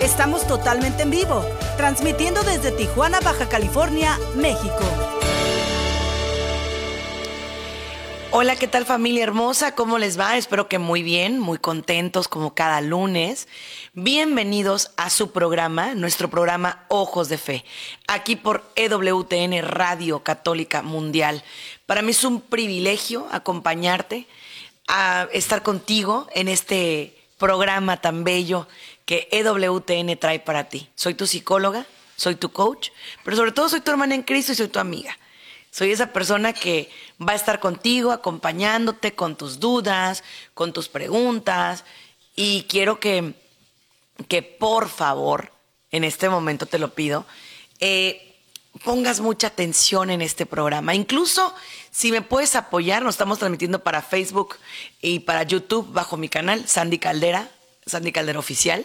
Estamos totalmente en vivo, transmitiendo desde Tijuana, Baja California, México. Hola, ¿qué tal familia hermosa? ¿Cómo les va? Espero que muy bien, muy contentos como cada lunes. Bienvenidos a su programa, nuestro programa Ojos de Fe, aquí por EWTN Radio Católica Mundial. Para mí es un privilegio acompañarte, a estar contigo en este programa tan bello que EWTN trae para ti. Soy tu psicóloga, soy tu coach, pero sobre todo soy tu hermana en Cristo y soy tu amiga. Soy esa persona que va a estar contigo, acompañándote con tus dudas, con tus preguntas. Y quiero que, que por favor, en este momento te lo pido, eh, pongas mucha atención en este programa. Incluso si me puedes apoyar, nos estamos transmitiendo para Facebook y para YouTube bajo mi canal, Sandy Caldera, Sandy Caldera Oficial.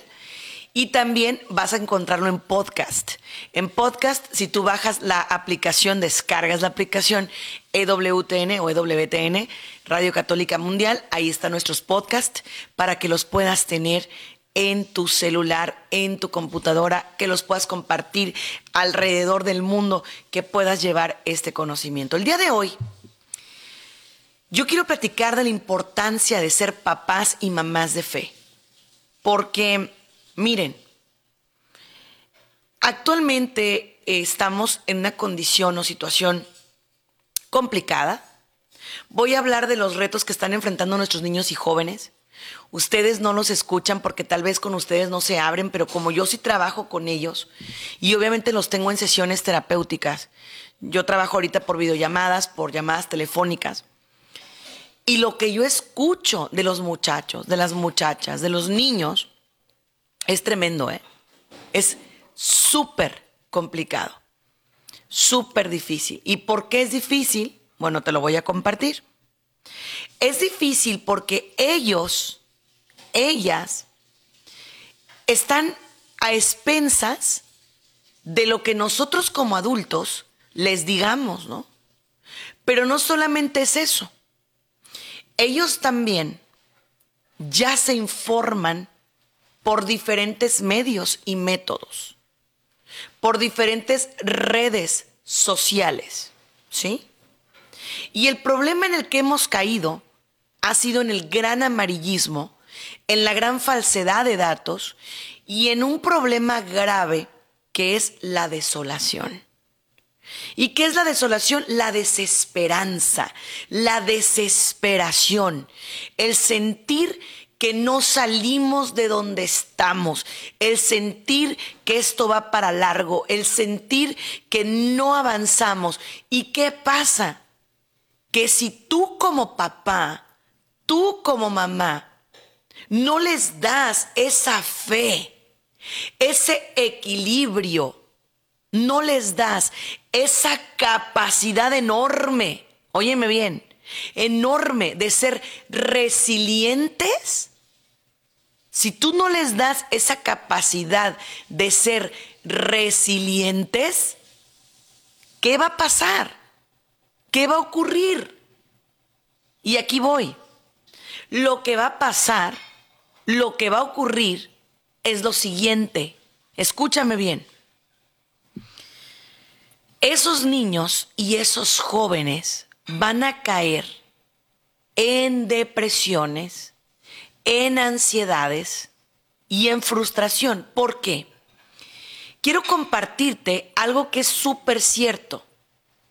Y también vas a encontrarlo en podcast. En podcast, si tú bajas la aplicación, descargas la aplicación EWTN o EWTN, Radio Católica Mundial, ahí están nuestros podcasts para que los puedas tener en tu celular, en tu computadora, que los puedas compartir alrededor del mundo, que puedas llevar este conocimiento. El día de hoy, yo quiero platicar de la importancia de ser papás y mamás de fe, porque Miren, actualmente eh, estamos en una condición o situación complicada. Voy a hablar de los retos que están enfrentando nuestros niños y jóvenes. Ustedes no los escuchan porque tal vez con ustedes no se abren, pero como yo sí trabajo con ellos y obviamente los tengo en sesiones terapéuticas, yo trabajo ahorita por videollamadas, por llamadas telefónicas. Y lo que yo escucho de los muchachos, de las muchachas, de los niños, es tremendo, ¿eh? Es súper complicado, súper difícil. ¿Y por qué es difícil? Bueno, te lo voy a compartir. Es difícil porque ellos, ellas, están a expensas de lo que nosotros como adultos les digamos, ¿no? Pero no solamente es eso. Ellos también ya se informan por diferentes medios y métodos, por diferentes redes sociales, ¿sí? Y el problema en el que hemos caído ha sido en el gran amarillismo, en la gran falsedad de datos y en un problema grave que es la desolación. ¿Y qué es la desolación? La desesperanza, la desesperación, el sentir que no salimos de donde estamos, el sentir que esto va para largo, el sentir que no avanzamos. ¿Y qué pasa? Que si tú como papá, tú como mamá, no les das esa fe, ese equilibrio, no les das esa capacidad enorme, óyeme bien, enorme de ser resilientes, si tú no les das esa capacidad de ser resilientes, ¿qué va a pasar? ¿Qué va a ocurrir? Y aquí voy. Lo que va a pasar, lo que va a ocurrir es lo siguiente. Escúchame bien. Esos niños y esos jóvenes van a caer en depresiones, en ansiedades y en frustración. ¿Por qué? Quiero compartirte algo que es súper cierto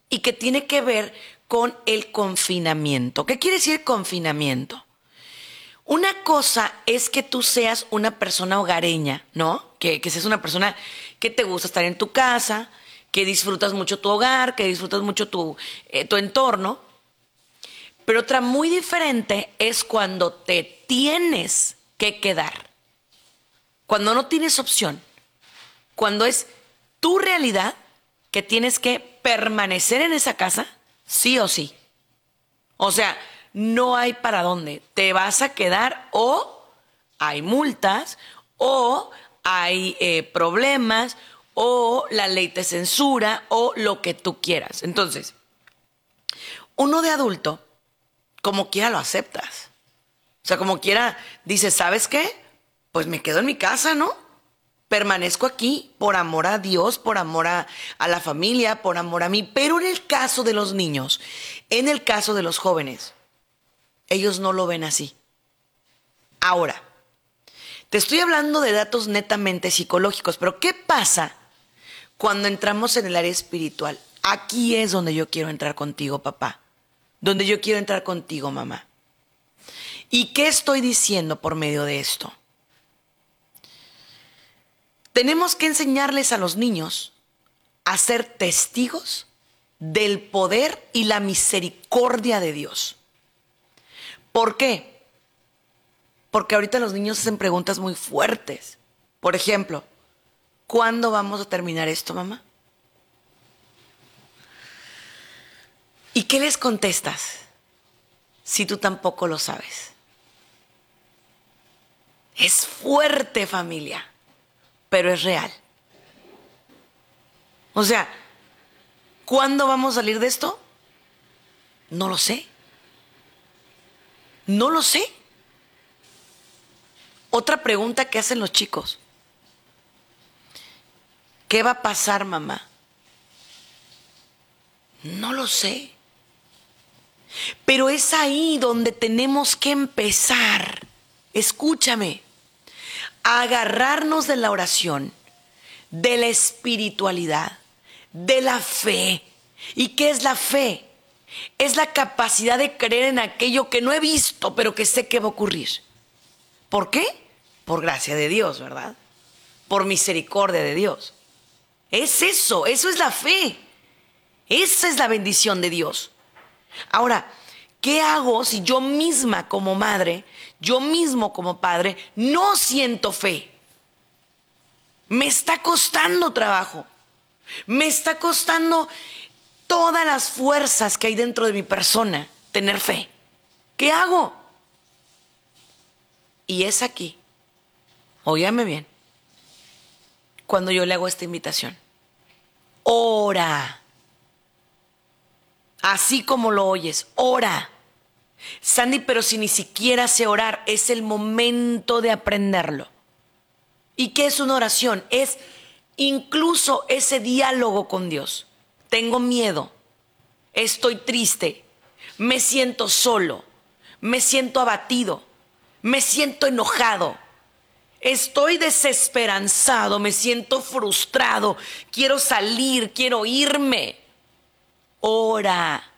y que tiene que ver con el confinamiento. ¿Qué quiere decir confinamiento? Una cosa es que tú seas una persona hogareña, ¿no? Que, seas una persona que te gusta estar en tu casa, que disfrutas mucho tu hogar, que disfrutas mucho tu, eh, tu entorno. Pero otra muy diferente es cuando te tienes que quedar, cuando no tienes opción, cuando es tu realidad que tienes que permanecer en esa casa, sí o sí. O sea, no hay para dónde. Te vas a quedar o hay multas o hay eh, problemas o la ley te censura o lo que tú quieras. Entonces, uno de adulto, como quiera lo aceptas. O sea, como quiera, dices, ¿sabes qué? Pues me quedo en mi casa, ¿no? Permanezco aquí por amor a Dios, por amor a, a la familia, por amor a mí. Pero en el caso de los niños, en el caso de los jóvenes, ellos no lo ven así. Ahora, te estoy hablando de datos netamente psicológicos, pero ¿qué pasa cuando entramos en el área espiritual? Aquí es donde yo quiero entrar contigo, papá. Donde yo quiero entrar contigo, mamá. ¿Y qué estoy diciendo por medio de esto? Tenemos que enseñarles a los niños a ser testigos del poder y la misericordia de Dios. ¿Por qué? Porque ahorita los niños hacen preguntas muy fuertes. Por ejemplo, ¿cuándo vamos a terminar esto, mamá? ¿Y qué les contestas si tú tampoco lo sabes? Es fuerte familia, pero es real. O sea, ¿cuándo vamos a salir de esto? No lo sé. No lo sé. Otra pregunta que hacen los chicos. ¿Qué va a pasar, mamá? No lo sé. Pero es ahí donde tenemos que empezar. Escúchame. Agarrarnos de la oración, de la espiritualidad, de la fe. ¿Y qué es la fe? Es la capacidad de creer en aquello que no he visto, pero que sé que va a ocurrir. ¿Por qué? Por gracia de Dios, ¿verdad? Por misericordia de Dios. Es eso, eso es la fe. Esa es la bendición de Dios. Ahora, ¿qué hago si yo misma como madre, yo mismo como padre, no siento fe? Me está costando trabajo. Me está costando todas las fuerzas que hay dentro de mi persona tener fe. ¿Qué hago? Y es aquí, óyame bien, cuando yo le hago esta invitación. Ora. Así como lo oyes, ora. Sandy, pero si ni siquiera sé orar, es el momento de aprenderlo. ¿Y qué es una oración? Es incluso ese diálogo con Dios tengo miedo, estoy triste, me siento solo, me siento abatido, me siento enojado, estoy desesperanzado, me siento frustrado, quiero salir, quiero irme. Ora,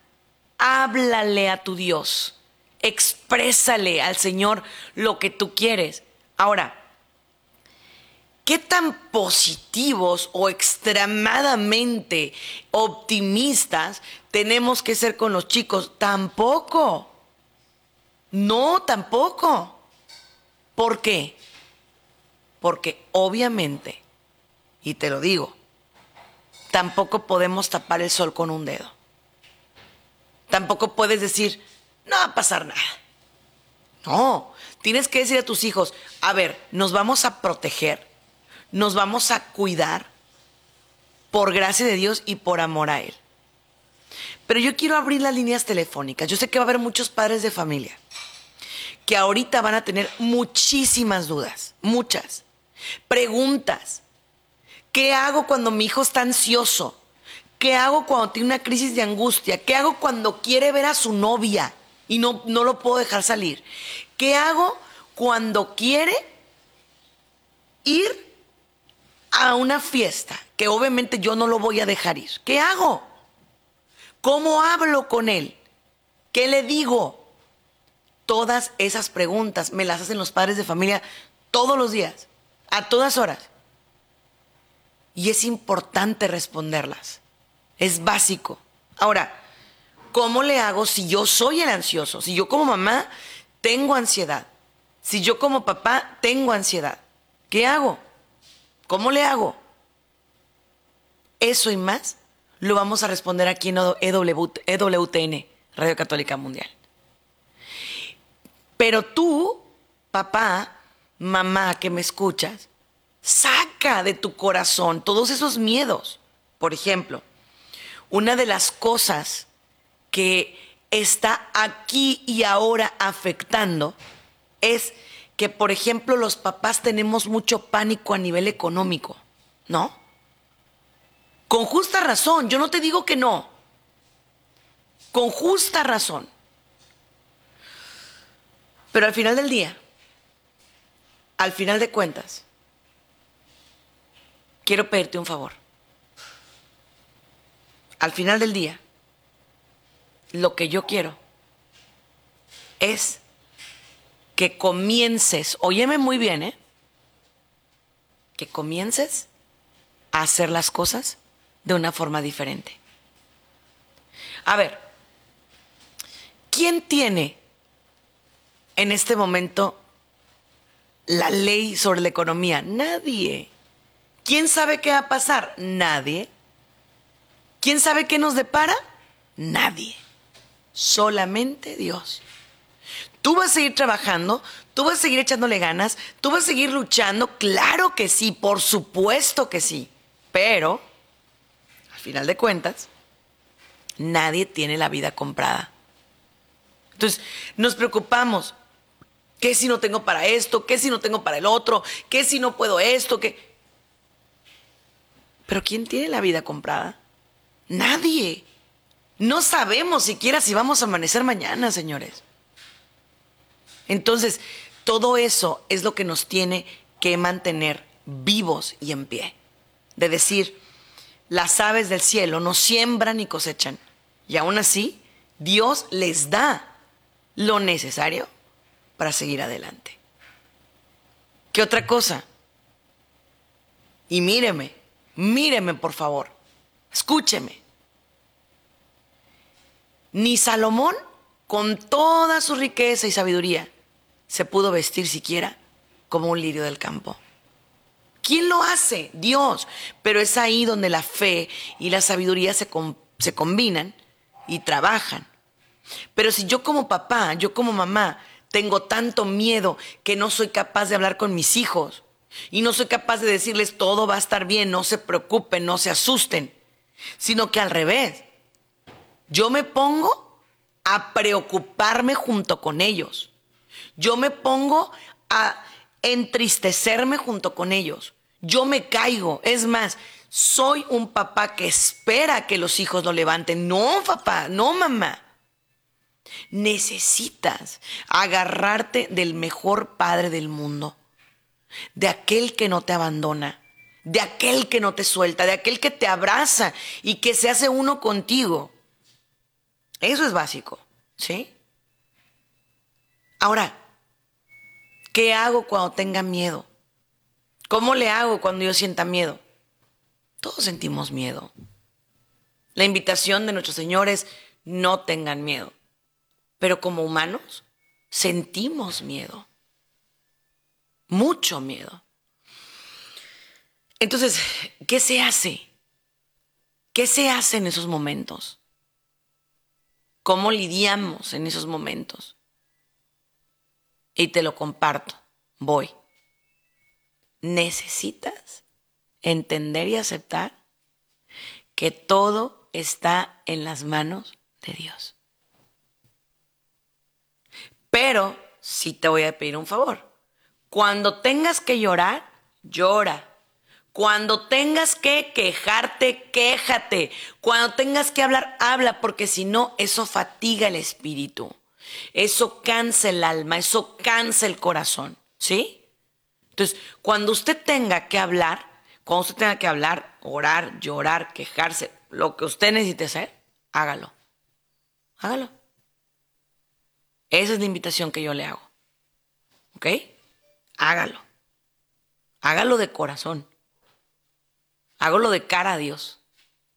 háblale a tu Dios, exprésale al Señor lo que tú quieres. Ahora, ¿Qué tan positivos o extremadamente optimistas tenemos que ser con los chicos? Tampoco. No, tampoco. ¿Por qué? Porque obviamente, y te lo digo, tampoco podemos tapar el sol con un dedo. Tampoco puedes decir, no va a pasar nada. No, tienes que decir a tus hijos, a ver, nos vamos a proteger nos vamos a cuidar por gracia de Dios y por amor a Él. Pero yo quiero abrir las líneas telefónicas. Yo sé que va a haber muchos padres de familia que ahorita van a tener muchísimas dudas, muchas preguntas. ¿Qué hago cuando mi hijo está ansioso? ¿Qué hago cuando tiene una crisis de angustia? ¿Qué hago cuando quiere ver a su novia y no, no lo puedo dejar salir? ¿Qué hago cuando quiere ir a una fiesta que obviamente yo no lo voy a dejar ir, ¿qué hago? ¿Cómo hablo con él? ¿Qué le digo? Todas esas preguntas me las hacen los padres de familia todos los días, a todas horas. Y es importante responderlas. Es básico. Ahora, ¿cómo le hago si yo soy el ansioso? Si yo como mamá tengo ansiedad. Si yo como papá tengo ansiedad. ¿Qué hago? ¿Cómo le hago? Eso y más lo vamos a responder aquí en EWTN, Radio Católica Mundial. Pero tú, papá, mamá que me escuchas, saca de tu corazón todos esos miedos. Por ejemplo, una de las cosas que está aquí y ahora afectando es que, por ejemplo, los papás tenemos mucho pánico a nivel económico, ¿no? Con justa razón, yo no te digo que no. Con justa razón. Pero al final del día, al final de cuentas, quiero pedirte un favor. Al final del día, lo que yo quiero es que comiences, óyeme muy bien, ¿eh? Que comiences a hacer las cosas de una forma diferente. A ver, ¿quién tiene en este momento la ley sobre la economía? Nadie. ¿Quién sabe qué va a pasar? Nadie. ¿Quién sabe qué nos depara? Nadie. Solamente Dios. Tú vas a seguir trabajando, tú vas a seguir echándole ganas, tú vas a seguir luchando, claro que sí, por supuesto que sí. Pero, al final de cuentas, nadie tiene la vida comprada. Entonces, nos preocupamos. ¿Qué si no tengo para esto? ¿Qué si no tengo para el otro? ¿Qué si no puedo esto? ¿Qué? Pero ¿quién tiene la vida comprada? Nadie. No sabemos siquiera si vamos a amanecer mañana, señores. Entonces, todo eso es lo que nos tiene que mantener vivos y en pie. De decir, las aves del cielo no siembran ni cosechan. Y aún así, Dios les da lo necesario para seguir adelante. ¿Qué otra cosa? Y míreme, míreme por favor, escúcheme. Ni Salomón, con toda su riqueza y sabiduría, se pudo vestir siquiera como un lirio del campo. ¿Quién lo hace? Dios. Pero es ahí donde la fe y la sabiduría se, se combinan y trabajan. Pero si yo como papá, yo como mamá, tengo tanto miedo que no soy capaz de hablar con mis hijos y no soy capaz de decirles todo va a estar bien, no se preocupen, no se asusten, sino que al revés, yo me pongo a preocuparme junto con ellos. Yo me pongo a entristecerme junto con ellos. Yo me caigo. Es más, soy un papá que espera que los hijos lo levanten. No, papá, no, mamá. Necesitas agarrarte del mejor padre del mundo, de aquel que no te abandona, de aquel que no te suelta, de aquel que te abraza y que se hace uno contigo. Eso es básico, ¿sí? Ahora, ¿qué hago cuando tenga miedo? ¿Cómo le hago cuando yo sienta miedo? Todos sentimos miedo. La invitación de nuestros señores, no tengan miedo. Pero como humanos, sentimos miedo. Mucho miedo. Entonces, ¿qué se hace? ¿Qué se hace en esos momentos? ¿Cómo lidiamos en esos momentos? Y te lo comparto. Voy. Necesitas entender y aceptar que todo está en las manos de Dios. Pero sí te voy a pedir un favor. Cuando tengas que llorar, llora. Cuando tengas que quejarte, quéjate. Cuando tengas que hablar, habla, porque si no, eso fatiga el espíritu. Eso cansa el alma, eso cansa el corazón. ¿Sí? Entonces, cuando usted tenga que hablar, cuando usted tenga que hablar, orar, llorar, quejarse, lo que usted necesite hacer, hágalo. Hágalo. Esa es la invitación que yo le hago. ¿Ok? Hágalo. Hágalo de corazón. Hágalo de cara a Dios.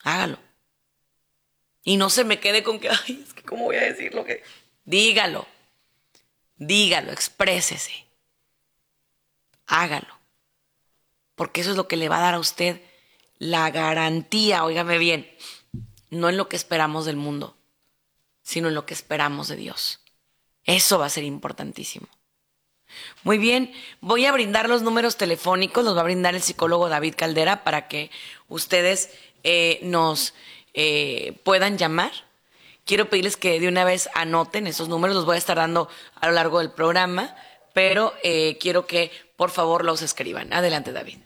Hágalo. Y no se me quede con que, ay, es que cómo voy a decir lo que... Dígalo. Dígalo, exprésese. Hágalo. Porque eso es lo que le va a dar a usted la garantía, óigame bien, no en lo que esperamos del mundo, sino en lo que esperamos de Dios. Eso va a ser importantísimo. Muy bien, voy a brindar los números telefónicos, los va a brindar el psicólogo David Caldera para que ustedes eh, nos eh, puedan llamar. Quiero pedirles que de una vez anoten esos números, los voy a estar dando a lo largo del programa, pero eh, quiero que por favor los escriban. Adelante, David.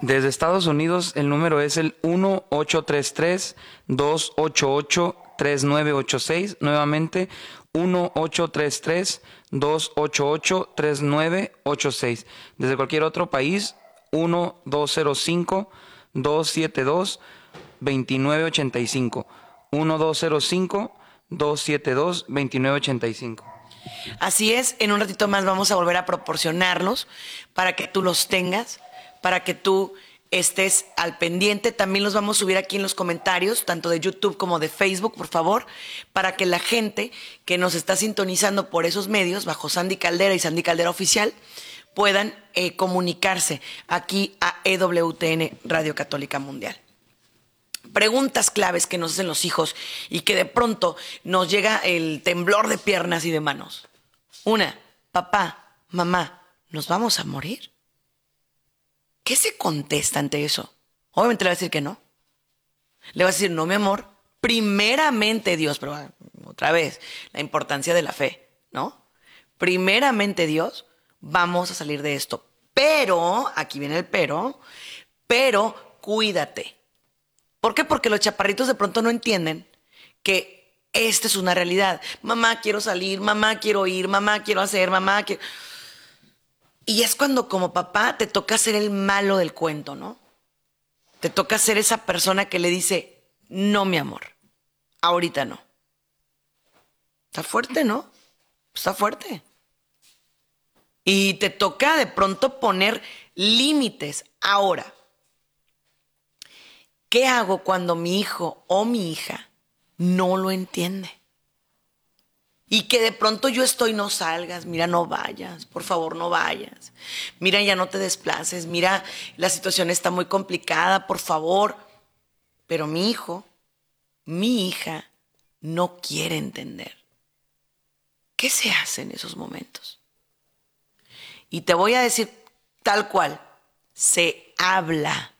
Desde Estados Unidos el número es el 1833-288-3986. Nuevamente, 1833-288-3986. Desde cualquier otro país, 1205-272-2985. 1205-272-2985. Así es, en un ratito más vamos a volver a proporcionarlos para que tú los tengas, para que tú estés al pendiente. También los vamos a subir aquí en los comentarios, tanto de YouTube como de Facebook, por favor, para que la gente que nos está sintonizando por esos medios, bajo Sandy Caldera y Sandy Caldera Oficial, puedan eh, comunicarse aquí a EWTN Radio Católica Mundial. Preguntas claves que nos hacen los hijos y que de pronto nos llega el temblor de piernas y de manos. Una, papá, mamá, ¿nos vamos a morir? ¿Qué se contesta ante eso? Obviamente le va a decir que no. Le va a decir, no, mi amor, primeramente Dios, pero ah, otra vez, la importancia de la fe, ¿no? Primeramente Dios, vamos a salir de esto. Pero, aquí viene el pero, pero cuídate. ¿Por qué? Porque los chaparritos de pronto no entienden que esta es una realidad. Mamá, quiero salir, mamá, quiero ir, mamá, quiero hacer, mamá, quiero... Y es cuando como papá te toca ser el malo del cuento, ¿no? Te toca ser esa persona que le dice, no, mi amor, ahorita no. Está fuerte, ¿no? Está fuerte. Y te toca de pronto poner límites. Ahora, ¿qué hago cuando mi hijo o mi hija no lo entiende? Y que de pronto yo estoy, no salgas, mira, no vayas, por favor, no vayas. Mira, ya no te desplaces, mira, la situación está muy complicada, por favor. Pero mi hijo, mi hija, no quiere entender. ¿Qué se hace en esos momentos? Y te voy a decir tal cual, se habla,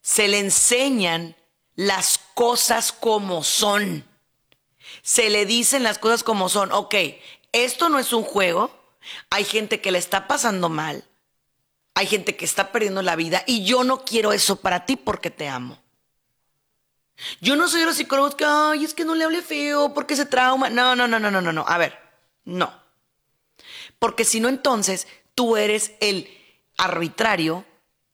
se le enseñan las cosas como son se le dicen las cosas como son. Ok, esto no es un juego. Hay gente que le está pasando mal. Hay gente que está perdiendo la vida y yo no quiero eso para ti porque te amo. Yo no soy de los psicólogos que, ay, es que no le hable feo porque se trauma. No, no, no, no, no, no, no. A ver, no. Porque si no, entonces tú eres el arbitrario,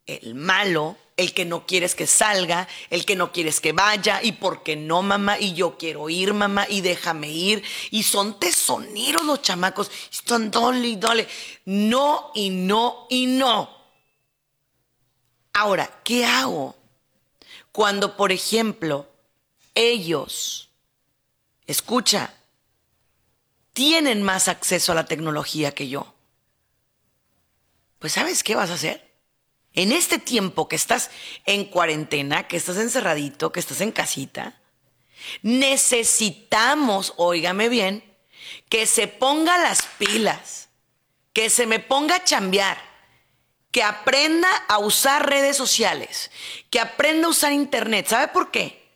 el malo, el que no quieres que salga, el que no quieres que vaya, y porque no, mamá, y yo quiero ir, mamá, y déjame ir. Y son tesoneros los chamacos, están dole y dole. No, y no, y no. Ahora, ¿qué hago cuando, por ejemplo, ellos, escucha, tienen más acceso a la tecnología que yo? Pues ¿sabes qué vas a hacer? En este tiempo que estás en cuarentena, que estás encerradito, que estás en casita, necesitamos, óigame bien, que se ponga las pilas, que se me ponga a chambear, que aprenda a usar redes sociales, que aprenda a usar internet. ¿Sabe por qué?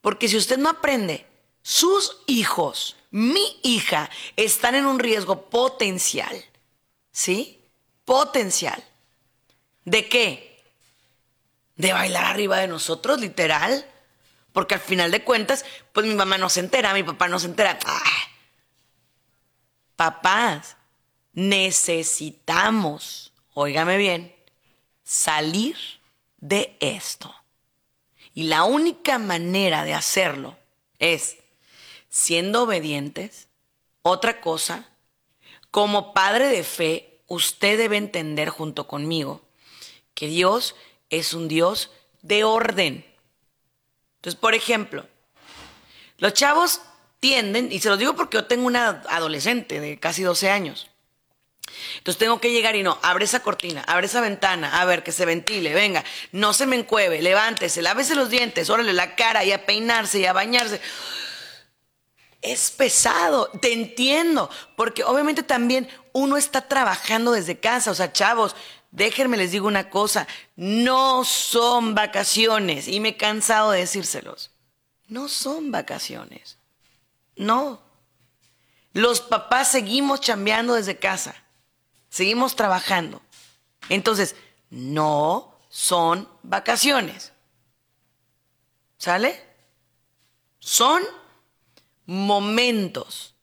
Porque si usted no aprende, sus hijos, mi hija, están en un riesgo potencial. ¿Sí? Potencial. ¿De qué? De bailar arriba de nosotros, literal. Porque al final de cuentas, pues mi mamá no se entera, mi papá no se entera. ¡Ah! Papás, necesitamos, óigame bien, salir de esto. Y la única manera de hacerlo es siendo obedientes. Otra cosa, como padre de fe, usted debe entender junto conmigo que Dios es un Dios de orden. Entonces, por ejemplo, los chavos tienden, y se los digo porque yo tengo una adolescente de casi 12 años, Entonces tengo que llegar y no, abre esa cortina, abre esa ventana, a ver, que se ventile, venga, no se me encueve, levántese, lávese los dientes, órale la cara y a peinarse y a bañarse. Es pesado, te entiendo, porque obviamente también uno está trabajando desde casa, o sea, chavos, déjenme les digo una cosa, no son vacaciones, y me he cansado de decírselos, no son vacaciones, no. Los papás seguimos chambeando desde casa, seguimos trabajando. Entonces, no son vacaciones. ¿Sale? Son momentos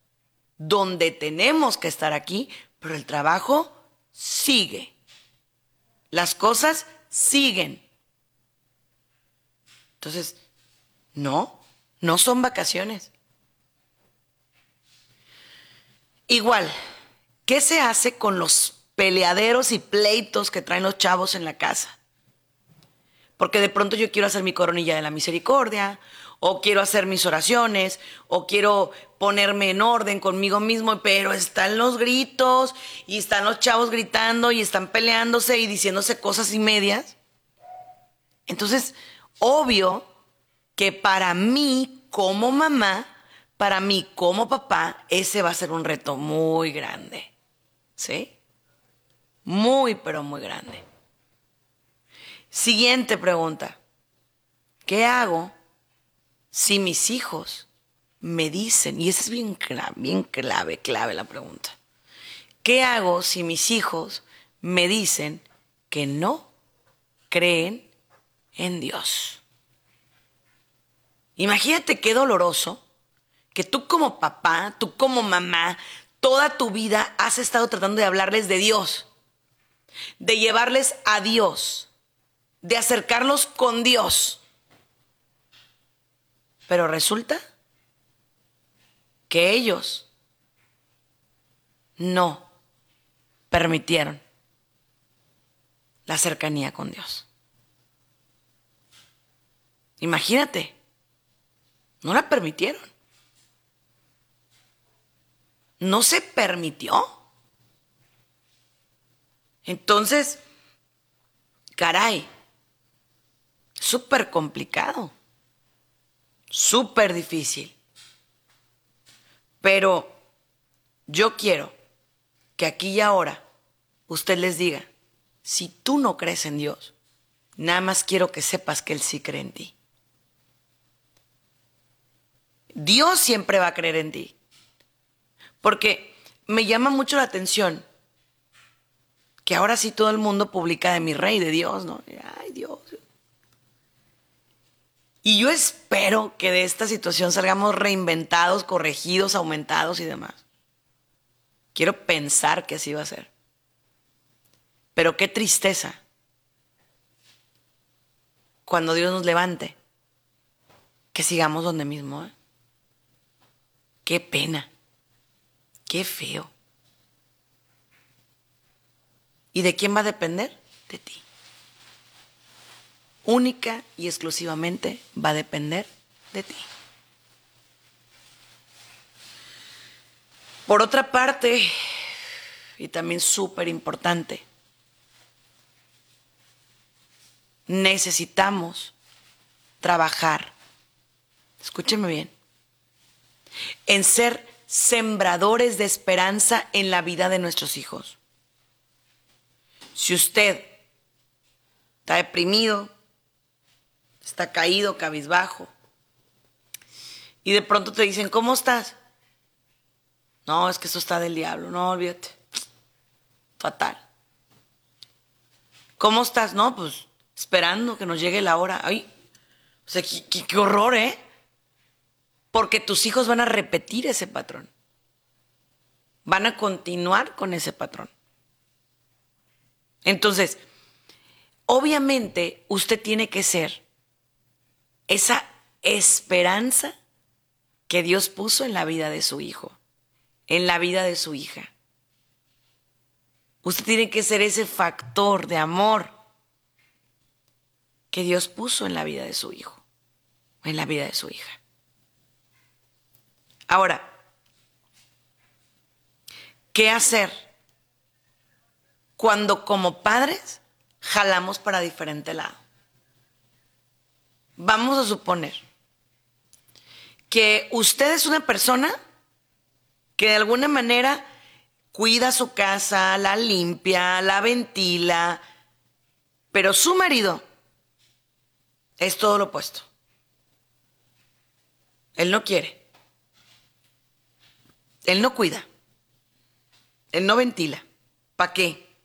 donde tenemos que estar aquí, pero el trabajo sigue. Las cosas siguen. Entonces, no, no son vacaciones. Igual, ¿qué se hace con los peleaderos y pleitos que traen los chavos en la casa? Porque de pronto yo quiero hacer mi coronilla de la misericordia, o quiero hacer mis oraciones, o quiero ponerme en orden conmigo mismo, pero están los gritos y están los chavos gritando y están peleándose y diciéndose cosas y medias. Entonces, obvio que para mí como mamá, para mí como papá, ese va a ser un reto muy grande. ¿Sí? Muy, pero muy grande. Siguiente pregunta. ¿Qué hago si mis hijos me dicen, y esa es bien clave, bien clave, clave la pregunta, ¿qué hago si mis hijos me dicen que no creen en Dios? Imagínate qué doloroso que tú como papá, tú como mamá, toda tu vida has estado tratando de hablarles de Dios, de llevarles a Dios, de acercarlos con Dios. Pero resulta que ellos no permitieron la cercanía con Dios. Imagínate, no la permitieron. No se permitió. Entonces, caray, súper complicado súper difícil. Pero yo quiero que aquí y ahora usted les diga, si tú no crees en Dios, nada más quiero que sepas que Él sí cree en ti. Dios siempre va a creer en ti. Porque me llama mucho la atención que ahora sí todo el mundo publica de mi rey, de Dios, ¿no? Ay, Dios, y yo espero que de esta situación salgamos reinventados, corregidos, aumentados y demás. Quiero pensar que así va a ser. Pero qué tristeza cuando Dios nos levante, que sigamos donde mismo. ¿eh? Qué pena, qué feo. ¿Y de quién va a depender? De ti única y exclusivamente va a depender de ti. Por otra parte, y también súper importante, necesitamos trabajar, escúcheme bien, en ser sembradores de esperanza en la vida de nuestros hijos. Si usted está deprimido, está caído, cabizbajo. Y de pronto te dicen, ¿cómo estás? No, es que eso está del diablo, no, olvídate. Fatal. ¿Cómo estás? No, pues esperando que nos llegue la hora. Ay, o sea, qué, qué horror, ¿eh? Porque tus hijos van a repetir ese patrón. Van a continuar con ese patrón. Entonces, obviamente usted tiene que ser esa esperanza que Dios puso en la vida de su hijo, en la vida de su hija. Usted tiene que ser ese factor de amor que Dios puso en la vida de su hijo, en la vida de su hija. Ahora, ¿qué hacer cuando como padres jalamos para diferente lado. Vamos a suponer que usted es una persona que de alguna manera cuida su casa, la limpia, la ventila, pero su marido es todo lo opuesto. Él no quiere. Él no cuida. Él no ventila. ¿Para qué?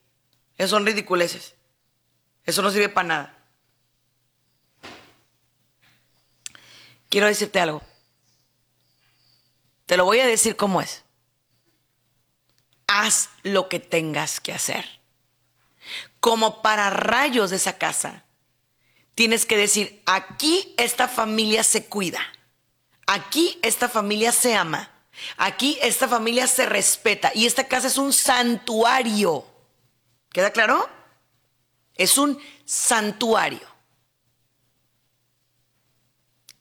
Eso son ridiculeces. Eso no sirve para nada. Quiero decirte algo. Te lo voy a decir como es. Haz lo que tengas que hacer. Como para rayos de esa casa, tienes que decir, aquí esta familia se cuida. Aquí esta familia se ama. Aquí esta familia se respeta. Y esta casa es un santuario. ¿Queda claro? Es un santuario.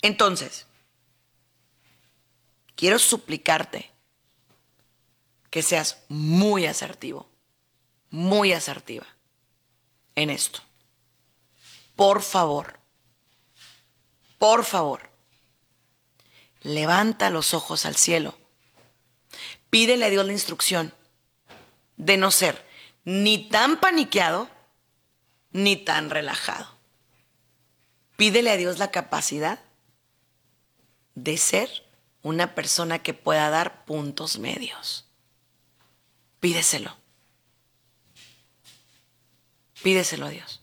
Entonces, quiero suplicarte que seas muy asertivo, muy asertiva en esto. Por favor, por favor, levanta los ojos al cielo. Pídele a Dios la instrucción de no ser ni tan paniqueado ni tan relajado. Pídele a Dios la capacidad de ser una persona que pueda dar puntos medios. Pídeselo. Pídeselo a Dios.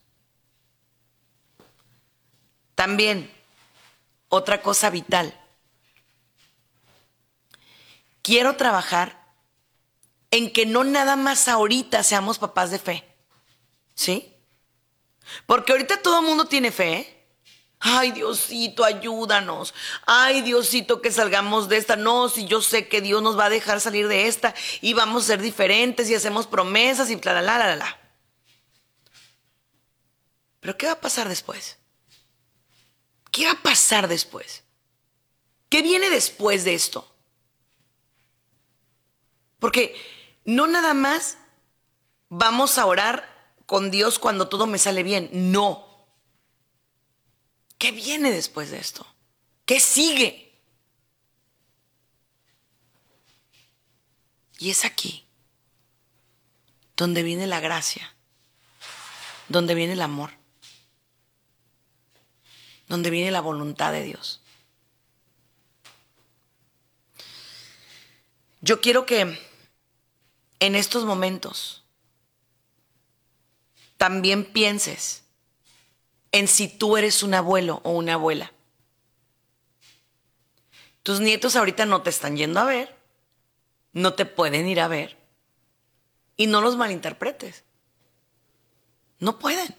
También, otra cosa vital. Quiero trabajar en que no nada más ahorita seamos papás de fe. ¿Sí? Porque ahorita todo el mundo tiene fe. ¿eh? Ay, Diosito, ayúdanos. Ay, Diosito, que salgamos de esta. No, si yo sé que Dios nos va a dejar salir de esta y vamos a ser diferentes y hacemos promesas y bla, la, la, la, la. Pero ¿qué va a pasar después? ¿Qué va a pasar después? ¿Qué viene después de esto? Porque no nada más vamos a orar con Dios cuando todo me sale bien. No. ¿Qué viene después de esto? ¿Qué sigue? Y es aquí donde viene la gracia, donde viene el amor, donde viene la voluntad de Dios. Yo quiero que en estos momentos también pienses en si tú eres un abuelo o una abuela. Tus nietos ahorita no te están yendo a ver, no te pueden ir a ver y no los malinterpretes. No pueden.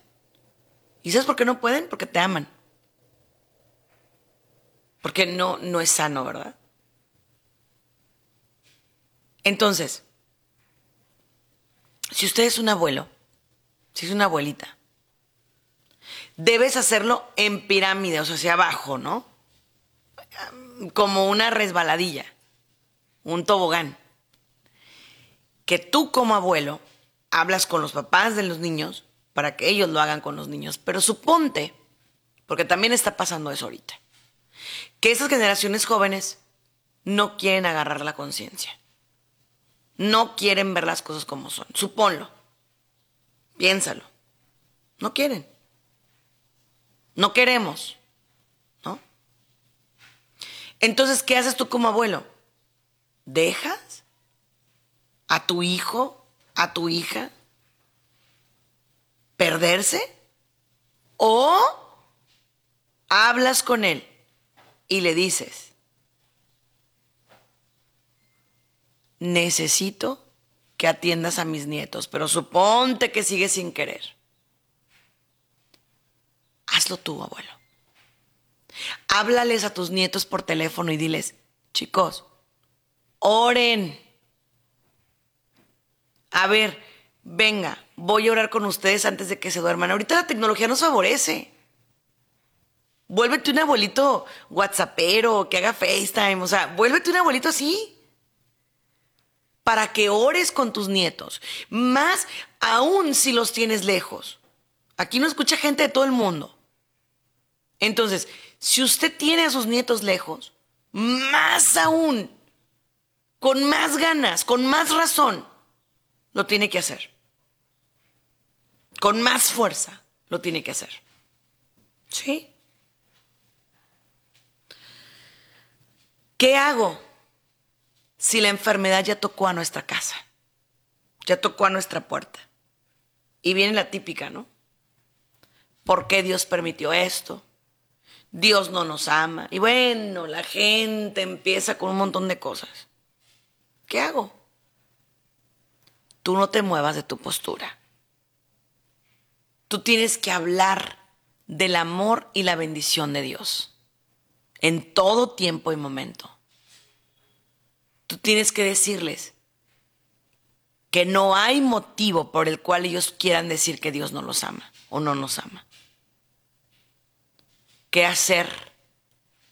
¿Y sabes por qué no pueden? Porque te aman. Porque no, no es sano, ¿verdad? Entonces, si usted es un abuelo, si es una abuelita, debes hacerlo en pirámide, o sea, hacia abajo, ¿no? Como una resbaladilla, un tobogán. Que tú como abuelo hablas con los papás de los niños para que ellos lo hagan con los niños. Pero suponte, porque también está pasando eso ahorita, que esas generaciones jóvenes no quieren agarrar la conciencia no quieren ver las cosas como son. Suponlo. Piénsalo. No quieren. No queremos. ¿No? Entonces, ¿qué haces tú como abuelo? ¿Dejas a tu hijo, a tu hija, perderse? ¿O hablas con él y le dices, necesito que atiendas a mis nietos, pero suponte que sigues sin querer. Hazlo tú, abuelo. Háblales a tus nietos por teléfono y diles, chicos, oren. A ver, venga, voy a orar con ustedes antes de que se duerman. Ahorita la tecnología nos favorece. Vuélvete un abuelito whatsappero que haga FaceTime, o sea, vuélvete un abuelito así para que ores con tus nietos, más aún si los tienes lejos. Aquí no escucha gente de todo el mundo. Entonces, si usted tiene a sus nietos lejos, más aún, con más ganas, con más razón, lo tiene que hacer. Con más fuerza, lo tiene que hacer. ¿Sí? ¿Qué hago si la enfermedad ya tocó a nuestra casa? Ya tocó a nuestra puerta. Y viene la típica, ¿no? ¿Por qué Dios permitió esto? Dios no nos ama. Y bueno, la gente empieza con un montón de cosas. ¿Qué hago? Tú no te muevas de tu postura. Tú tienes que hablar del amor y la bendición de Dios en todo tiempo y momento. Tú tienes que decirles que no hay motivo por el cual ellos quieran decir que Dios no los ama o no nos ama qué hacer.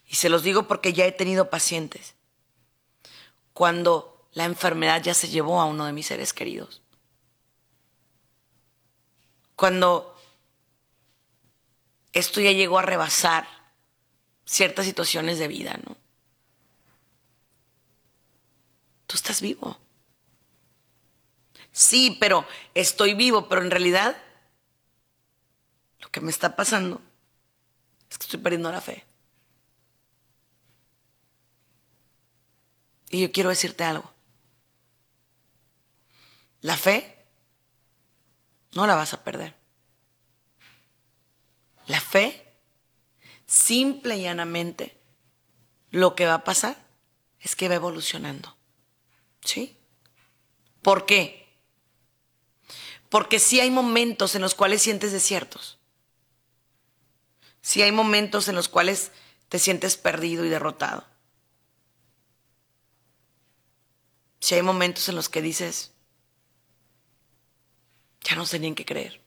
Y se los digo porque ya he tenido pacientes. Cuando la enfermedad ya se llevó a uno de mis seres queridos. Cuando esto ya llegó a rebasar ciertas situaciones de vida, ¿no? Tú estás vivo. Sí, pero estoy vivo, pero en realidad lo que me está pasando estoy perdiendo la fe. Y yo quiero decirte algo. La fe no la vas a perder. La fe, simple y llanamente, lo que va a pasar es que va evolucionando. ¿Sí? ¿Por qué? Porque sí hay momentos en los cuales sientes desiertos. Si hay momentos en los cuales te sientes perdido y derrotado. Si hay momentos en los que dices, ya no sé ni en qué creer.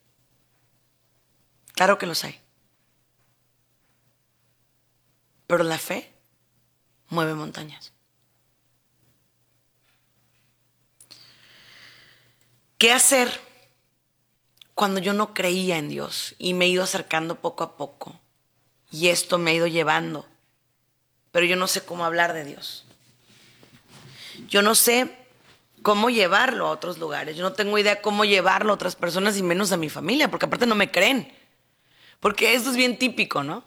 Claro que los hay. Pero la fe mueve montañas. ¿Qué hacer cuando yo no creía en Dios y me he ido acercando poco a poco? Y esto me ha ido llevando. Pero yo no sé cómo hablar de Dios. Yo no sé cómo llevarlo a otros lugares. Yo no tengo idea cómo llevarlo a otras personas y menos a mi familia, porque aparte no me creen. Porque esto es bien típico, ¿no?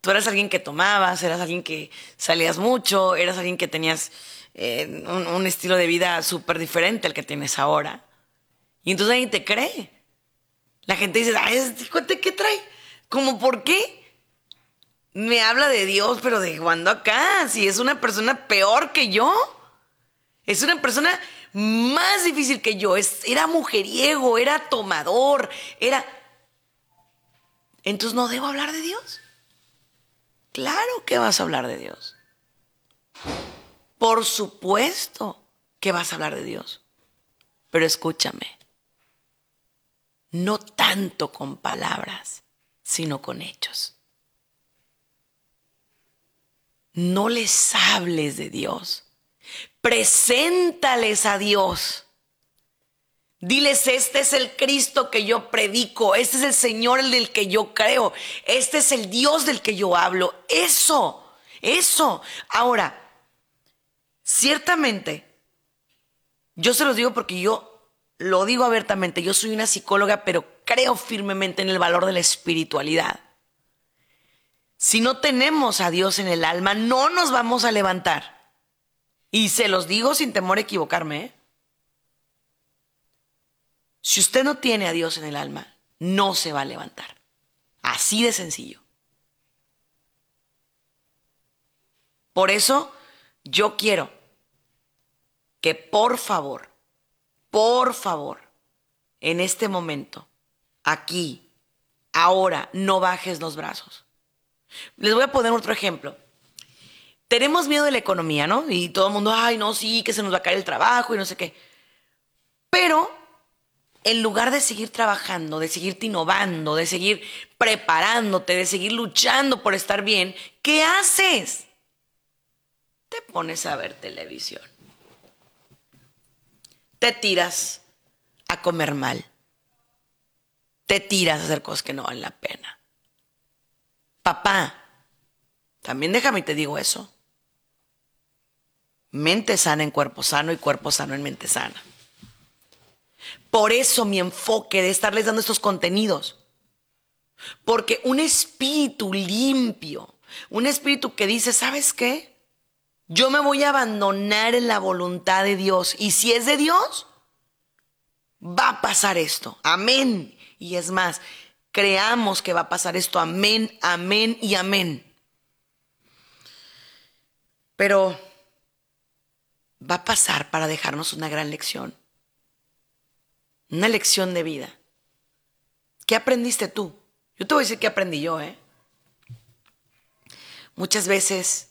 Tú eras alguien que tomabas, eras alguien que salías mucho, eras alguien que tenías eh, un, estilo de vida súper diferente al que tienes ahora. Y entonces nadie te cree. La gente dice, este ¿qué trae? ¿Cómo por qué? Me habla de Dios, pero de cuando acá, si es una persona peor que yo, es una persona más difícil que yo, era mujeriego, era tomador, era... Entonces no debo hablar de Dios. Claro que vas a hablar de Dios. Por supuesto que vas a hablar de Dios. Pero escúchame, no tanto con palabras, sino con hechos no les hables de Dios. Preséntales a Dios. Diles, este es el Cristo que yo predico, este es el Señor el del que yo creo, este es el Dios del que yo hablo. Eso, eso. Ahora, ciertamente, yo se los digo porque yo lo digo abiertamente, yo soy una psicóloga, pero creo firmemente en el valor de la espiritualidad. Si no tenemos a Dios en el alma, no nos vamos a levantar. Y se los digo sin temor a equivocarme. ¿eh? Si usted no tiene a Dios en el alma, no se va a levantar. Así de sencillo. Por eso yo quiero que por favor, por favor, en este momento, aquí, ahora, no bajes los brazos. Les voy a poner otro ejemplo. Tenemos miedo de la economía, ¿no? Y todo el mundo, ay, no, sí, que se nos va a caer el trabajo y no sé qué. Pero en lugar de seguir trabajando, de seguirte innovando, de seguir preparándote, de seguir luchando por estar bien, ¿qué haces? Te pones a ver televisión. te tiras a comer mal. Te tiras a hacer cosas que no valen la pena. Papá, también déjame y te digo eso. Mente sana en cuerpo sano y cuerpo sano en mente sana. Por eso mi enfoque de estarles dando estos contenidos. Porque un espíritu limpio, un espíritu que dice, ¿sabes qué? Yo me voy a abandonar en la voluntad de Dios. Y si es de Dios, va a pasar esto. Amén. Y es más, creamos que va a pasar esto. Amén, amén y amén. Pero va a pasar para dejarnos una gran lección. Una lección de vida. ¿Qué aprendiste tú? Yo te voy a decir qué aprendí yo, ¿eh? Muchas veces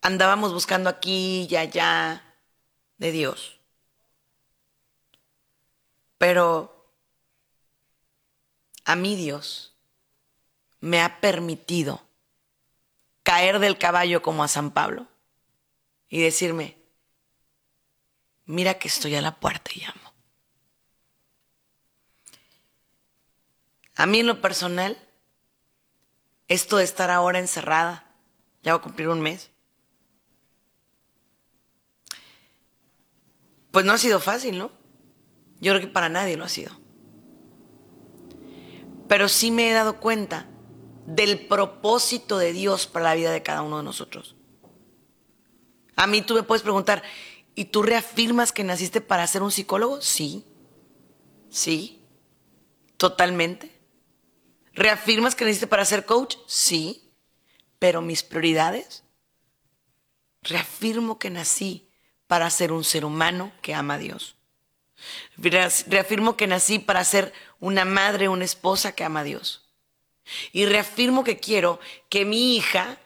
andábamos buscando aquí y allá de Dios. Pero a mí Dios me ha permitido caer del caballo como a San Pablo y decirme, mira que estoy a la puerta y llamo. A mí en lo personal, esto de estar ahora encerrada, ya va a cumplir un mes, pues no ha sido fácil, ¿no? Yo creo que para nadie lo ha sido. Pero sí me he dado cuenta del propósito de Dios para la vida de cada uno de nosotros. A mí tú me puedes preguntar, ¿y tú reafirmas que naciste para ser un psicólogo? Sí, sí, totalmente. ¿Reafirmas que naciste para ser coach? Sí, pero mis prioridades, reafirmo que nací para ser un ser humano que ama a Dios. Reafirmo que nací para ser una madre, una esposa que ama a Dios. Y reafirmo que quiero que mi hija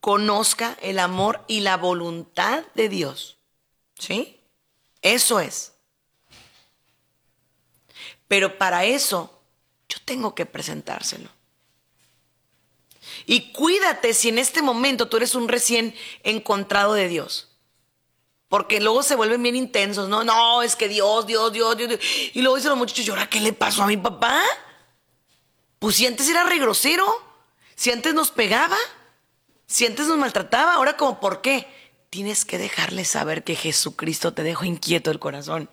conozca el amor y la voluntad de Dios. ¿Sí? Eso es. Pero para eso yo tengo que presentárselo. Y cuídate si en este momento tú eres un recién encontrado de Dios. Porque luego se vuelven bien intensos, ¿no? No, es que Dios, Dios, Dios, Dios. Y luego dicen los muchachos, ¿y ahora qué le pasó a mi papá? Pues si antes era re grosero, si antes nos pegaba, si antes nos maltrataba, ahora como, ¿por qué? Tienes que dejarle saber que Jesucristo te dejó inquieto el corazón.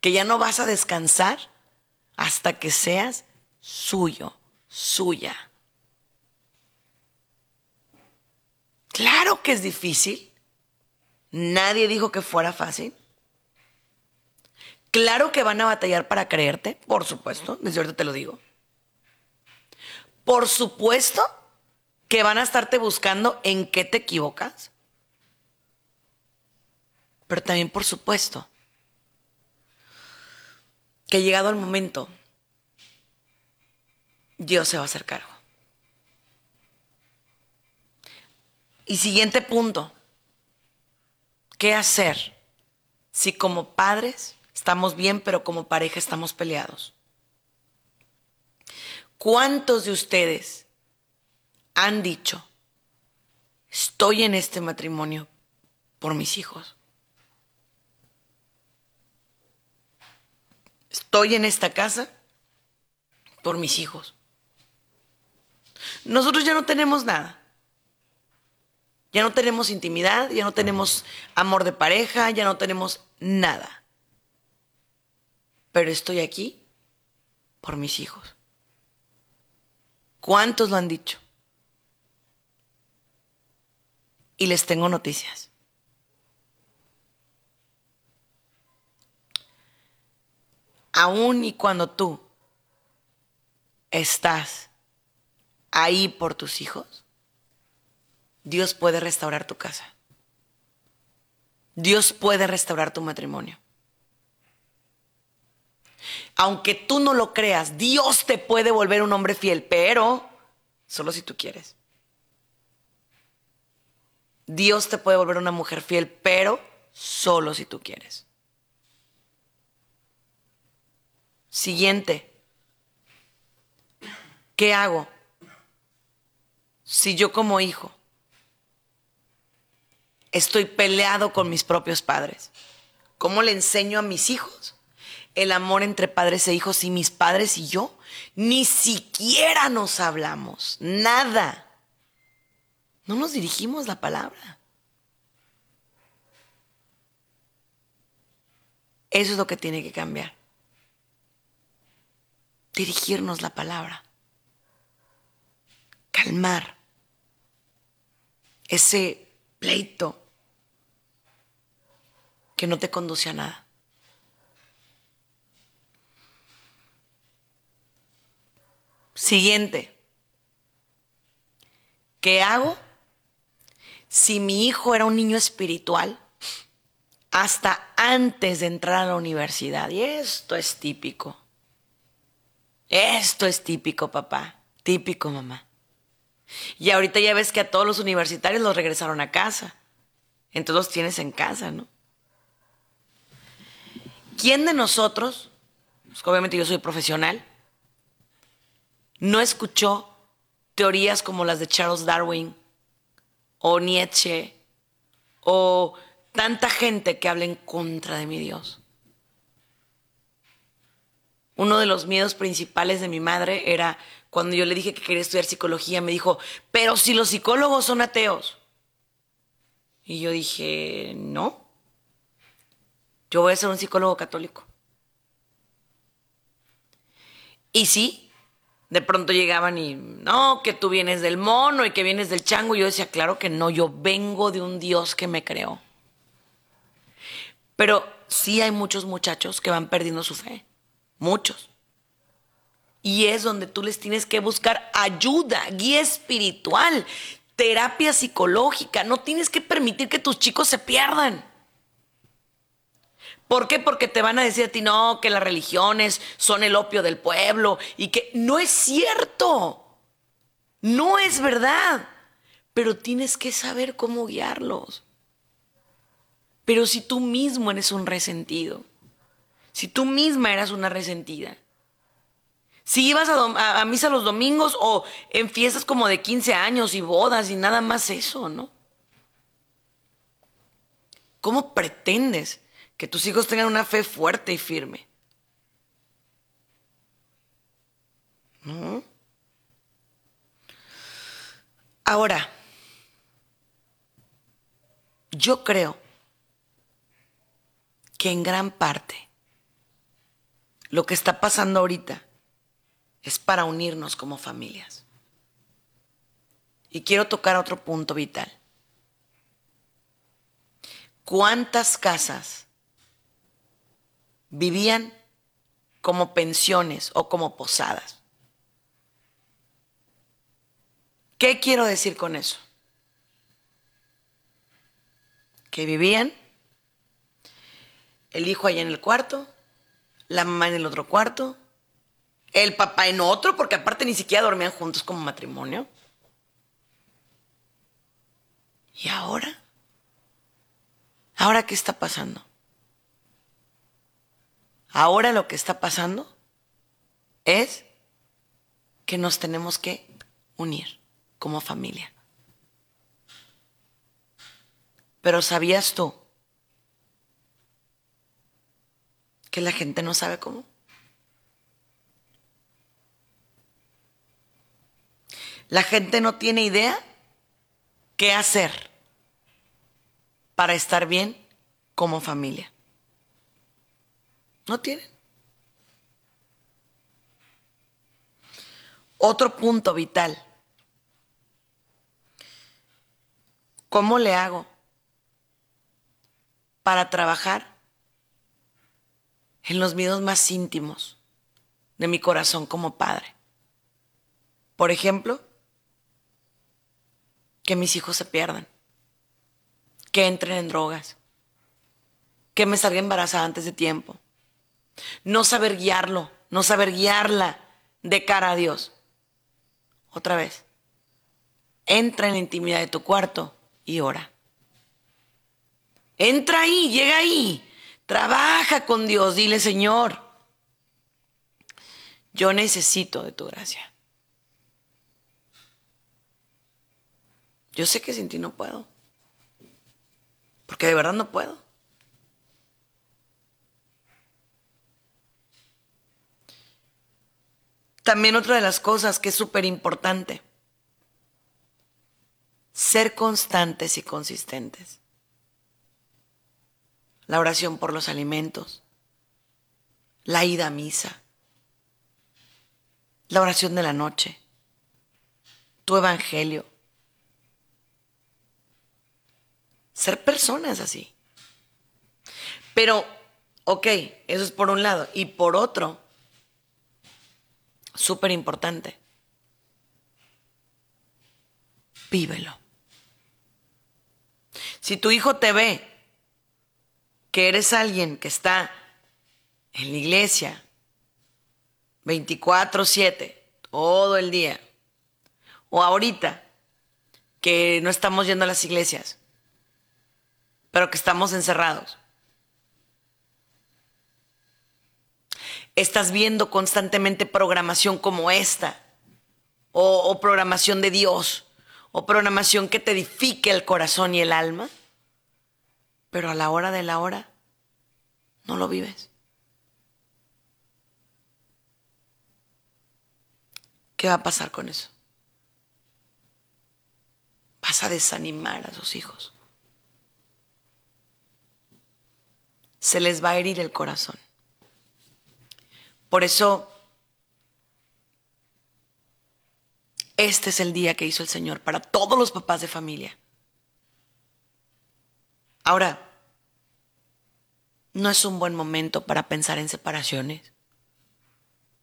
Que ya no vas a descansar hasta que seas suyo, suya. Claro que es difícil. Nadie dijo que fuera fácil. Claro que van a batallar para creerte, por supuesto, desde ahorita te lo digo. Por supuesto que van a estarte buscando en qué te equivocas. Pero también, por supuesto, que llegado el momento, Dios se va a hacer cargo. Y siguiente punto, ¿Qué hacer si como padres estamos bien, pero como pareja estamos peleados? ¿Cuántos de ustedes han dicho, estoy en este matrimonio por mis hijos? Estoy en esta casa por mis hijos. Nosotros ya no tenemos nada. Ya no tenemos intimidad, ya no tenemos amor de pareja, ya no tenemos nada. Pero estoy aquí por mis hijos. ¿Cuántos lo han dicho? Y les tengo noticias. Aún y cuando tú estás ahí por tus hijos, Dios puede restaurar tu casa. Dios puede restaurar tu matrimonio. Aunque tú no lo creas, Dios te puede volver un hombre fiel, pero solo si tú quieres. Dios te puede volver una mujer fiel, pero solo si tú quieres. Siguiente. ¿Qué hago si yo como hijo estoy peleado con mis propios padres. ¿Cómo le enseño a mis hijos el amor entre padres e hijos y mis padres y yo? Ni siquiera nos hablamos, nada. No nos dirigimos la palabra. Eso es lo que tiene que cambiar. Dirigirnos la palabra. Calmar ese pleito que no te conduce a nada. Siguiente. ¿Qué hago si mi hijo era un niño espiritual hasta antes de entrar a la universidad? Y esto es típico. Esto es típico, papá. Típico, mamá. Y ahorita ya ves que a todos los universitarios los regresaron a casa. Entonces los tienes en casa, ¿no? ¿Quién de nosotros, pues obviamente yo soy profesional, no escuchó teorías como las de Charles Darwin o Nietzsche o tanta gente que habla en contra de mi Dios? Uno de los miedos principales de mi madre era cuando yo le dije que quería estudiar psicología, me dijo, pero si los psicólogos son ateos. Y yo dije, no, yo voy a ser un psicólogo católico. Y sí, de pronto llegaban y, no, que tú vienes del mono y que vienes del chango. Yo decía, claro que no, yo vengo de un Dios que me creó. Pero sí hay muchos muchachos que van perdiendo su fe. Muchos. Y es donde tú les tienes que buscar ayuda, guía espiritual, terapia psicológica. No tienes que permitir que tus chicos se pierdan. ¿Por qué? Porque te van a decir a ti, no, que las religiones son el opio del pueblo y que no es cierto. No es verdad. Pero tienes que saber cómo guiarlos. Pero si tú mismo eres un resentido, si tú misma eras una resentida, si ibas a, a, misa los domingos o en fiestas como de 15 años y bodas y nada más eso, ¿no? ¿Cómo pretendes que tus hijos tengan una fe fuerte y firme. ¿No? Ahora, yo creo que en gran parte lo que está pasando ahorita es para unirnos como familias. Y quiero tocar otro punto vital. ¿Cuántas casas vivían como pensiones o como posadas. ¿Qué quiero decir con eso? Que vivían el hijo allá en el cuarto, la mamá en el otro cuarto, el papá en otro, porque aparte ni siquiera dormían juntos como matrimonio. ¿Y ahora? ¿Ahora qué está pasando? Ahora lo que está pasando es que nos tenemos que unir como familia. Pero ¿sabías tú que la gente no sabe cómo? La gente no tiene idea qué hacer para estar bien como familia. No tienen. Otro punto vital. ¿Cómo le hago para trabajar en los miedos más íntimos de mi corazón como padre? Por ejemplo, que mis hijos se pierdan, que entren en drogas, que me salga embarazada antes de tiempo, no saber guiarlo, no saber guiarla de cara a Dios. Otra vez, entra en la intimidad de tu cuarto y ora. Entra ahí, llega ahí, trabaja con Dios, dile Señor, yo necesito de tu gracia. Yo sé que sin ti no puedo, porque de verdad no puedo. También otra de las cosas que es súper importante, ser constantes y consistentes. La oración por los alimentos, la ida a misa, la oración de la noche, tu evangelio. Ser personas así. Pero, ok, eso es por un lado. Y por otro, súper importante, vívelo. Si tu hijo te ve que eres alguien que está en la iglesia 24/7, todo el día, o ahorita que no estamos yendo a las iglesias, pero que estamos encerrados, estás viendo constantemente programación como esta, o, programación de Dios, o programación que te edifique el corazón y el alma, pero a la hora de la hora no lo vives. ¿Qué va a pasar con eso? Vas a desanimar a sus hijos. Se les va a herir el corazón. Por eso, este es el día que hizo el Señor para todos los papás de familia. Ahora, no es un buen momento para pensar en separaciones,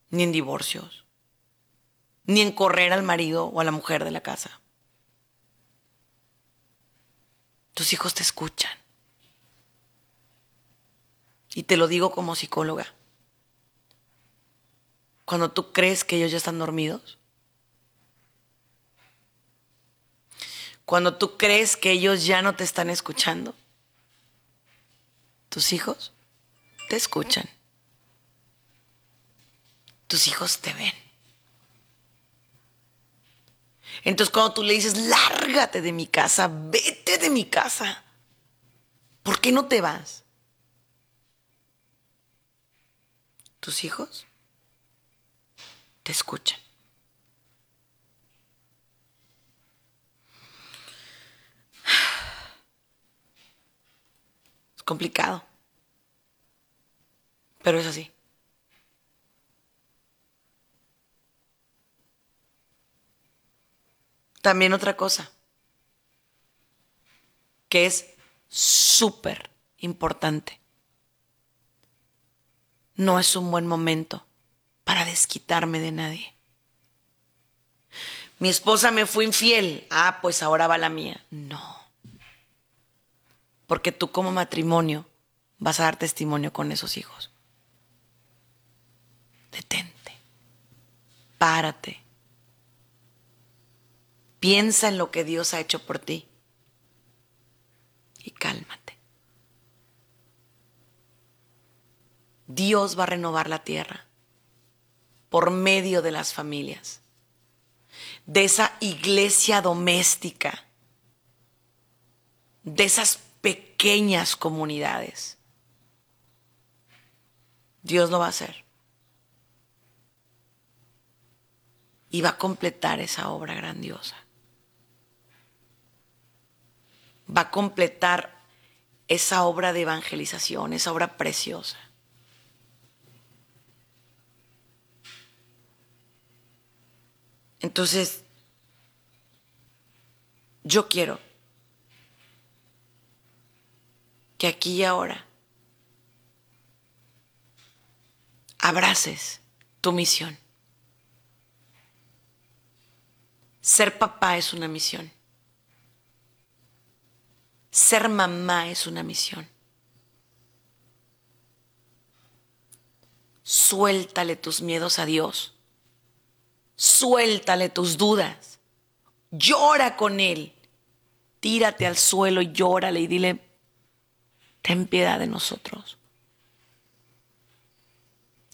ni en divorcios, ni en correr al marido o a la mujer de la casa. Tus hijos te escuchan. Y te lo digo como psicóloga cuando tú crees que ellos ya están dormidos? Cuando tú crees que ellos ya no te están escuchando, tus hijos te escuchan. Tus hijos te ven. Entonces cuando tú le dices, lárgate de mi casa, vete de mi casa, ¿por qué no te vas? Tus hijos te escuchan. Es complicado, pero es así. También otra cosa que es súper importante. No es un buen momento para desquitarme de nadie. Mi esposa me fue infiel. Ah, pues ahora va la mía. No. Porque tú como matrimonio vas a dar testimonio con esos hijos. Detente. Párate. Piensa en lo que Dios ha hecho por ti. Y cálmate. Dios va a renovar la tierra por medio de las familias, de esa iglesia doméstica, de esas pequeñas comunidades. Dios lo va a hacer. Y va a completar esa obra grandiosa. Va a completar esa obra de evangelización, esa obra preciosa. Entonces, yo quiero que aquí y ahora abraces tu misión. Ser papá es una misión. Ser mamá es una misión. Suéltale tus miedos a Dios Suéltale tus dudas. Llora con él. Tírate al suelo y llórale y dile, ten piedad de nosotros.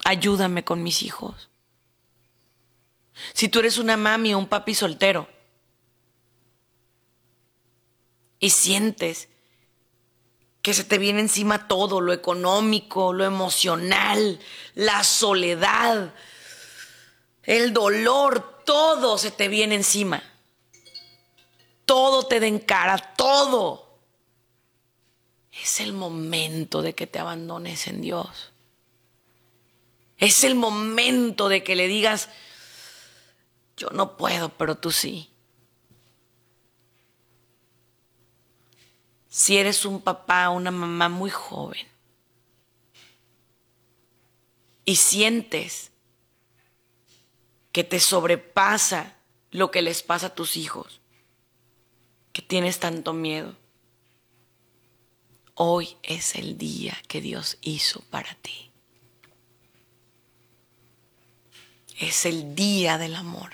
Ayúdame con mis hijos. Si tú eres una mami o un papi soltero y sientes que se te viene encima todo, lo económico, lo emocional, la soledad, el dolor, todo se te viene encima. Todo te den cara, todo. Es el momento de que te abandones en Dios. Es el momento de que le digas, yo no puedo, pero tú sí. Si eres un papá una mamá muy joven y sientes que te sobrepasa lo que les pasa a tus hijos, que tienes tanto miedo, hoy es el día que Dios hizo para ti. Es el día del amor.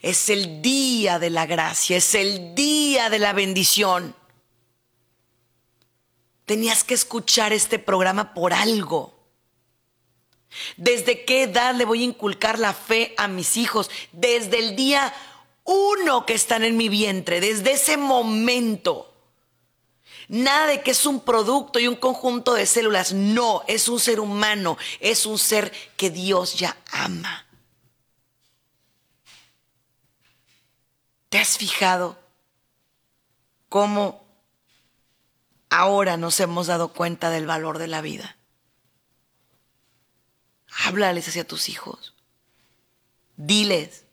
Es el día de la gracia. Es el día de la bendición. Tenías que escuchar este programa por algo. ¿Desde qué edad le voy a inculcar la fe a mis hijos? Desde el día uno que están en mi vientre, desde ese momento. Nada de que es un producto y un conjunto de células. No, es un ser humano, es un ser que Dios ya ama. ¿Te has fijado cómo ahora nos hemos dado cuenta del valor de la vida? Háblales hacia tus hijos. Diles,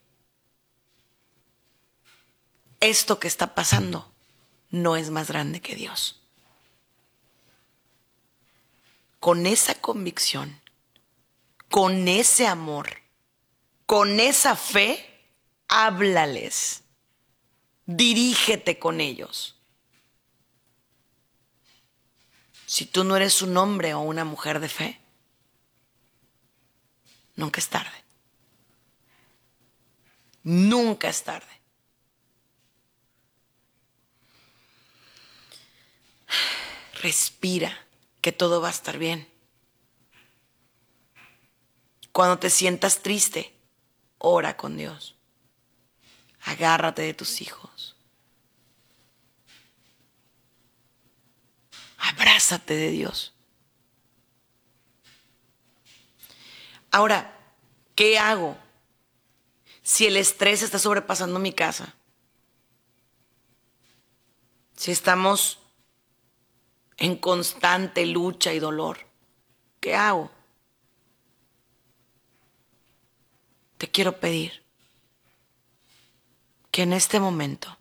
esto que está pasando no es más grande que Dios. Con esa convicción, con ese amor, con esa fe, háblales. Dirígete con ellos. Si tú no eres un hombre o una mujer de fe, nunca es tarde. Nunca es tarde. Respira, que todo va a estar bien. Cuando te sientas triste, ora con Dios. Agárrate de tus hijos. Abrázate de Dios. Ahora, ¿qué hago si el estrés está sobrepasando mi casa? Si estamos en constante lucha y dolor, ¿qué hago? Te quiero pedir que en este momento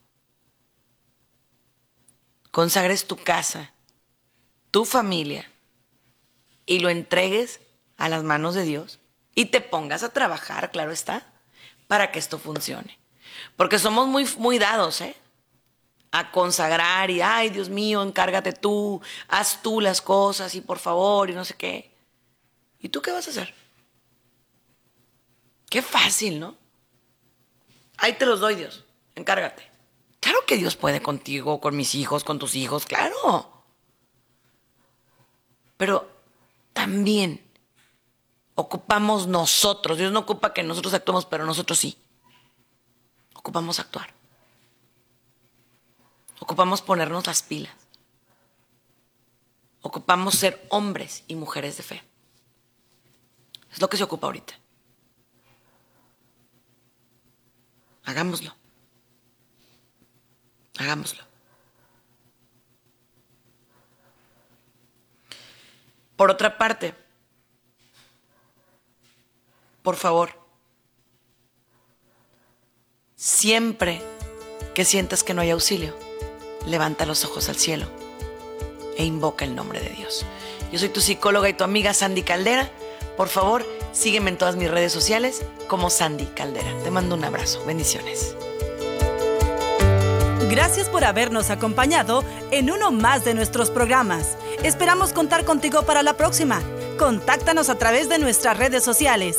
consagres tu casa, tu familia y lo entregues a las manos de Dios y te pongas a trabajar, claro está, para que esto funcione. Porque somos muy, muy dados, ¿eh? A consagrar y, ay, Dios mío, encárgate tú, haz tú las cosas y por favor y no sé qué. ¿Y tú qué vas a hacer? Qué fácil, ¿no? Ahí te los doy, Dios. Encárgate. Claro que Dios puede contigo, con mis hijos, con tus hijos, claro. Pero también ocupamos nosotros. Dios no ocupa que nosotros actuemos, pero nosotros sí. Ocupamos actuar. Ocupamos ponernos las pilas. Ocupamos ser hombres y mujeres de fe. Es lo que se ocupa ahorita. Hagámoslo. Hagámoslo. Por otra parte, por favor, siempre que sientas que no hay auxilio, levanta los ojos al cielo e invoca el nombre de Dios. Yo soy tu psicóloga y tu amiga Sandy Caldera. Por favor, sígueme en todas mis redes sociales como Sandy Caldera. Te mando un abrazo. Bendiciones. Gracias por habernos acompañado en uno más de nuestros programas. Esperamos contar contigo para la próxima. Contáctanos a través de nuestras redes sociales,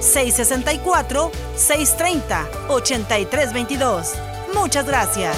664 630 8322. Muchas gracias.